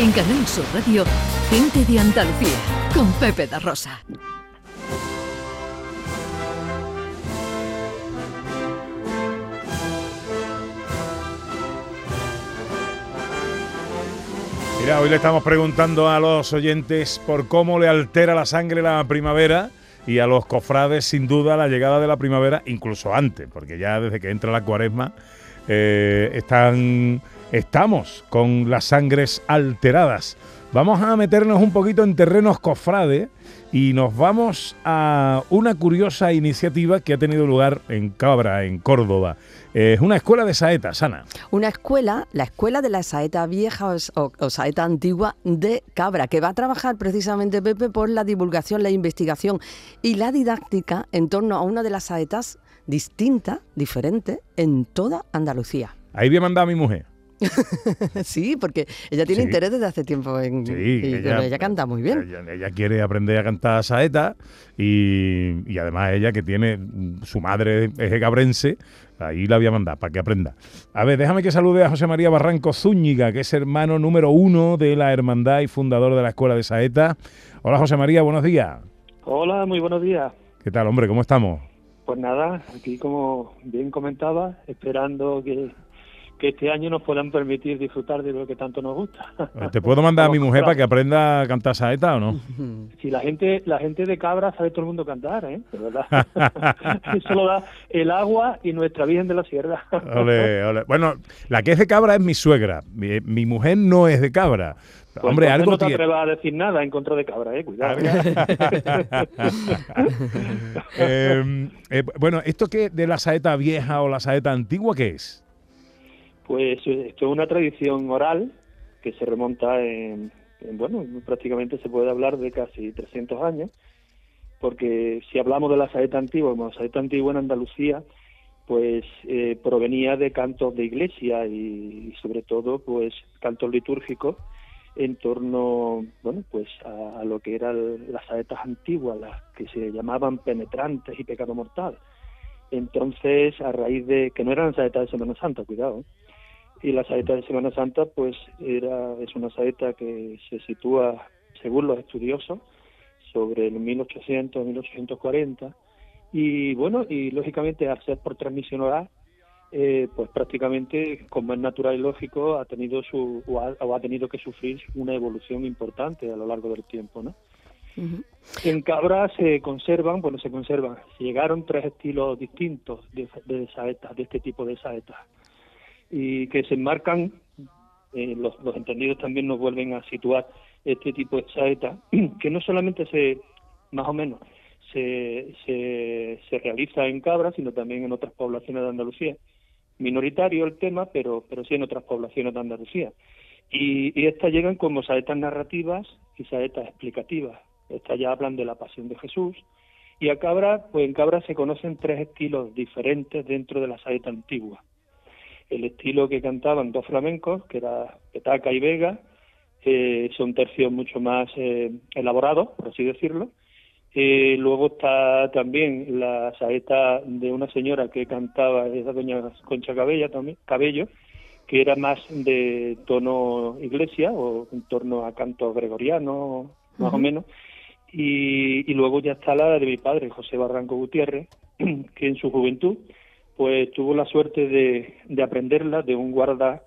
En Canal Sur Radio, Gente de Andalucía, con Pepe da Rosa. Mira, hoy le estamos preguntando a los oyentes por cómo le altera la sangre la primavera y a los cofrades sin duda la llegada de la primavera, incluso antes, porque ya desde que entra la cuaresma eh, están, estamos con las sangres alteradas. Vamos a meternos un poquito en terrenos cofrades y nos vamos a una curiosa iniciativa que ha tenido lugar en Cabra, en Córdoba. Es una escuela de saeta, Sana. Una escuela, la escuela de la saeta vieja o, o, saeta antigua de Cabra, que va a trabajar precisamente, Pepe, por la divulgación, la investigación y la didáctica en torno a una de las saetas distintas, diferentes, en toda Andalucía. Ahí voy a mandar a mi mujer. sí, porque ella tiene interés desde hace tiempo en. Sí, y, ella, ella, canta muy bien. Ella, quiere aprender a cantar saeta y, y, además ella que tiene su madre es cabrense, ahí la voy a mandar para que aprenda. A ver, déjame que salude a José María Barranco Zúñiga, que es hermano número uno de la hermandad y fundador de la escuela de saeta. Hola José María, buenos días. Hola, muy buenos días. ¿Qué tal, hombre? ¿Cómo estamos? Pues nada, aquí como bien comentaba, esperando que que este año nos puedan permitir disfrutar de lo que tanto nos gusta. ¿Te puedo mandar a mi mujer para que aprenda a cantar saeta o no? Si la gente la gente de Cabra sabe todo el mundo cantar, ¿eh? De verdad. Eso lo da el agua y nuestra Virgen de la Sierra. ole, ole. Bueno, la que es de Cabra es mi suegra. Mi, mi mujer no es de Cabra. Pues Hombre, algo no te atrevas a decir nada en contra de Cabra, eh, cuidado. eh, eh, bueno, ¿esto qué de la saeta vieja o la saeta antigua qué es? Pues esto es una tradición oral que se remonta en, en, bueno, prácticamente se puede hablar de casi 300 años, porque si hablamos de la saeta antigua, como la saeta antigua en Andalucía, pues eh, provenía de cantos de iglesia y, sobre todo pues cantos litúrgicos en torno bueno pues a, a lo que eran las saetas antiguas las que se llamaban penetrantes y pecado mortal. Entonces a raíz de que no eran saetas de Semana Santa cuidado y la saeta de Semana Santa pues era es una saeta que se sitúa según los estudiosos sobre el 1800 1840 y bueno y lógicamente al ser por transmisión oral eh, pues prácticamente como es natural y lógico ha tenido su o ha, o ha, tenido que sufrir una evolución importante a lo largo del tiempo no uh -huh. en Cabra se conservan bueno se conservan llegaron tres estilos distintos de, de saetas de este tipo de saetas y que se enmarcan eh, los, los entendidos también nos vuelven a situar este tipo de saeta que no solamente se más o menos se, se, realiza en Cabra, sino también en otras poblaciones de Andalucía. Minoritario el tema, pero, pero sí en otras poblaciones de Andalucía. Y, y estas llegan como saetas narrativas y saetas explicativas. Estas ya hablan de la pasión de Jesús. Y a Cabra, pues en Cabra se conocen tres estilos diferentes dentro de la saeta antigua. El estilo que cantaban dos flamencos, que era Petaca y Vega, eh, son tercios mucho más eh, elaborados, por así decirlo, eh, luego está también la saeta de una señora que cantaba, esa doña Concha Cabella también, Cabello, que era más de tono iglesia o en torno a canto gregoriano, más uh -huh. o menos. Y, y, luego ya está la de mi padre, José Barranco Gutiérrez, que en su juventud pues tuvo la suerte de, de aprenderla de un guarda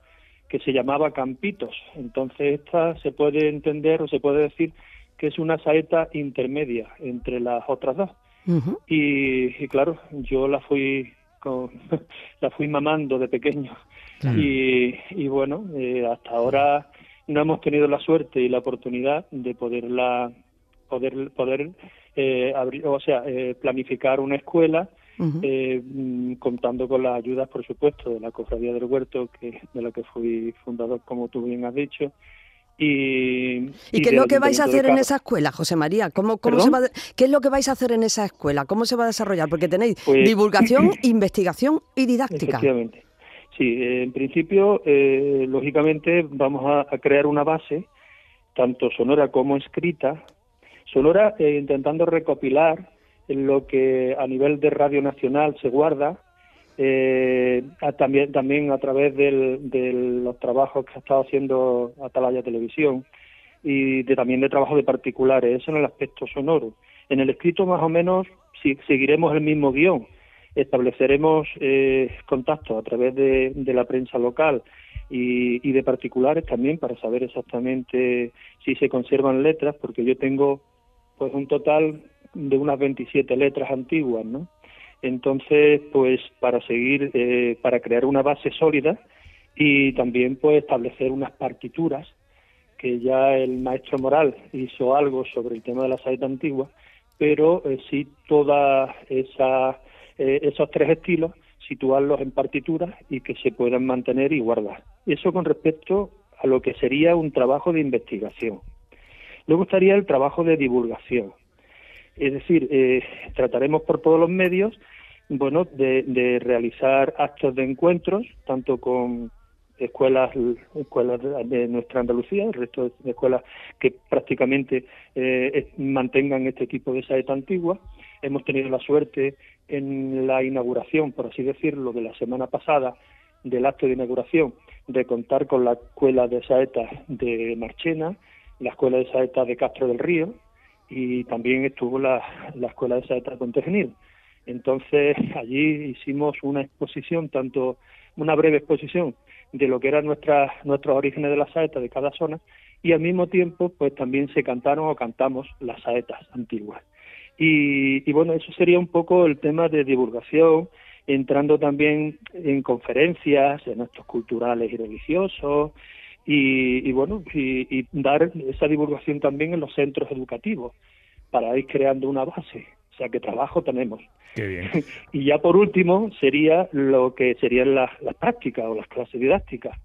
que se llamaba Campitos. Entonces esta se puede entender o se puede decir que es una saeta intermedia entre las otras dos. Uh -huh. y, y, claro, yo la fui con, la fui mamando de pequeño. Claro. Y, y, bueno, eh, hasta ahora no hemos tenido la suerte y la oportunidad de poderla poder poder eh, abrir, o sea, eh, planificar una escuela Uh -huh. eh, contando con las ayudas, por supuesto, de la Cofradía del Huerto, que de la que fui fundador, como tú bien has dicho, y, ¿Y, ¿Y qué es lo que vais a hacer en esa escuela, José María? ¿Cómo, cómo se va ¿Qué es lo que vais a hacer en esa escuela? ¿Cómo se va a desarrollar? Porque tenéis pues, divulgación, investigación y didáctica. Efectivamente. Sí, en principio, eh, lógicamente, vamos a, a, crear una base, tanto sonora como escrita. Sonora eh, intentando recopilar lo que a nivel de Radio Nacional se guarda, eh, también, también a través de los trabajos que ha estado haciendo Atalaya Televisión y de, también de trabajo de particulares, eso en el aspecto sonoro. En el escrito más o menos si, seguiremos el mismo guion, estableceremos eh, contactos a través de, la prensa local y, y, de particulares también para saber exactamente si se conservan letras, porque yo tengo pues un total de unas 27 letras antiguas, ¿no? Entonces, pues para seguir, eh, para crear una base sólida y también pues establecer unas partituras que ya el maestro Moral hizo algo sobre el tema de la saeta antigua, pero eh, sí todos eh, esos tres estilos situarlos en partituras y que se puedan mantener y guardar. Eso con respecto a lo que sería un trabajo de investigación. Luego estaría el trabajo de divulgación. Es decir, eh, trataremos por todos los medios, bueno, de, realizar actos de encuentros, tanto con escuelas, escuelas de nuestra Andalucía, el resto de escuelas que prácticamente eh, mantengan este tipo de saeta antigua. Hemos tenido la suerte en la inauguración, por así decirlo, de la semana pasada, del acto de inauguración, de contar con la escuela de saetas de Marchena, la escuela de saetas de Castro del Río, y también estuvo la, la Escuela de Saeta de Pontegenil. Entonces allí hicimos una exposición, tanto una breve exposición de lo que eran nuestras, nuestros orígenes de la saeta de cada zona y al mismo tiempo pues también se cantaron o cantamos las saetas antiguas. Y, y bueno, eso sería un poco el tema de divulgación, entrando también en conferencias, en actos culturales y religiosos, y, bueno, y, dar esa divulgación también en los centros educativos para ir creando una base. O sea que trabajo tenemos. Qué bien. y ya por último sería lo que serían las, prácticas o las clases didácticas.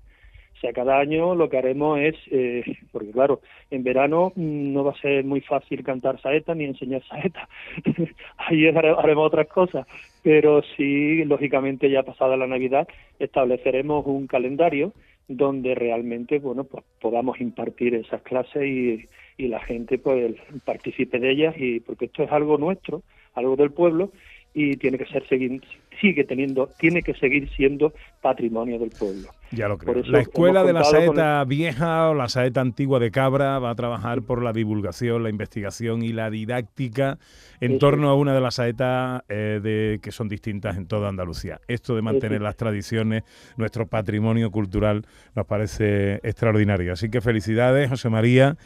O sea, cada año lo que haremos es, eh, porque claro, en verano no va a ser muy fácil cantar saeta ni enseñar saeta. Ahí haremos otras cosas. Pero sí, lógicamente, ya pasada la Navidad, estableceremos un calendario donde realmente bueno pues podamos impartir esas clases y, y la gente pues participe de ellas y porque esto es algo nuestro algo del pueblo y tiene que ser seguir, sigue teniendo tiene que seguir siendo patrimonio del pueblo ya lo creo. La escuela de la saeta vieja o la saeta antigua de Cabra va a trabajar por la divulgación, la investigación y la didáctica en torno a una de las saetas eh, de, que son distintas en toda Andalucía. Esto de mantener las tradiciones, nuestro patrimonio cultural, nos parece extraordinario. Así que felicidades, José María.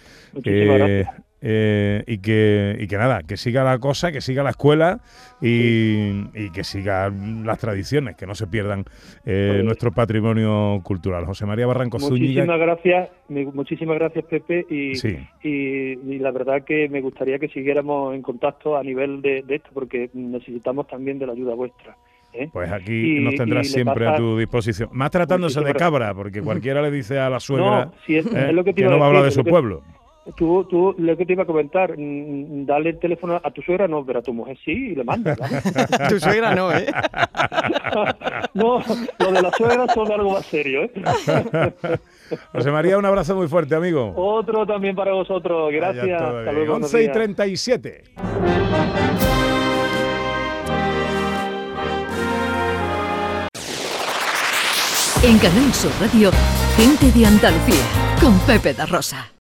Eh, y, que, y que nada, que siga la cosa, que siga la escuela y, que sigan las tradiciones, que no se pierdan eh, pues nuestro patrimonio cultural. José María Barranco Muchísimas gracias, muchísimas gracias Pepe y, y, la verdad que me gustaría que siguiéramos en contacto a nivel de, esto porque necesitamos también de la ayuda vuestra. ¿eh? Pues aquí nos tendrás siempre a tu disposición. Más tratándose de cabra, porque cualquiera le dice a la suegra que, no va a hablar de su pueblo. Tú, tú, lo que te iba a comentar, mm, dale el teléfono a tu suegra, no, pero a tu mujer sí, y le manda. tu suegra no, ¿eh? no, lo de la suegra son algo más serio, ¿eh? José María, un abrazo muy fuerte, amigo. Otro también para vosotros, gracias. Hasta luego, 11 y 37. En Canal Sur Radio, gente de Andalucía, con Pepe da Rosa.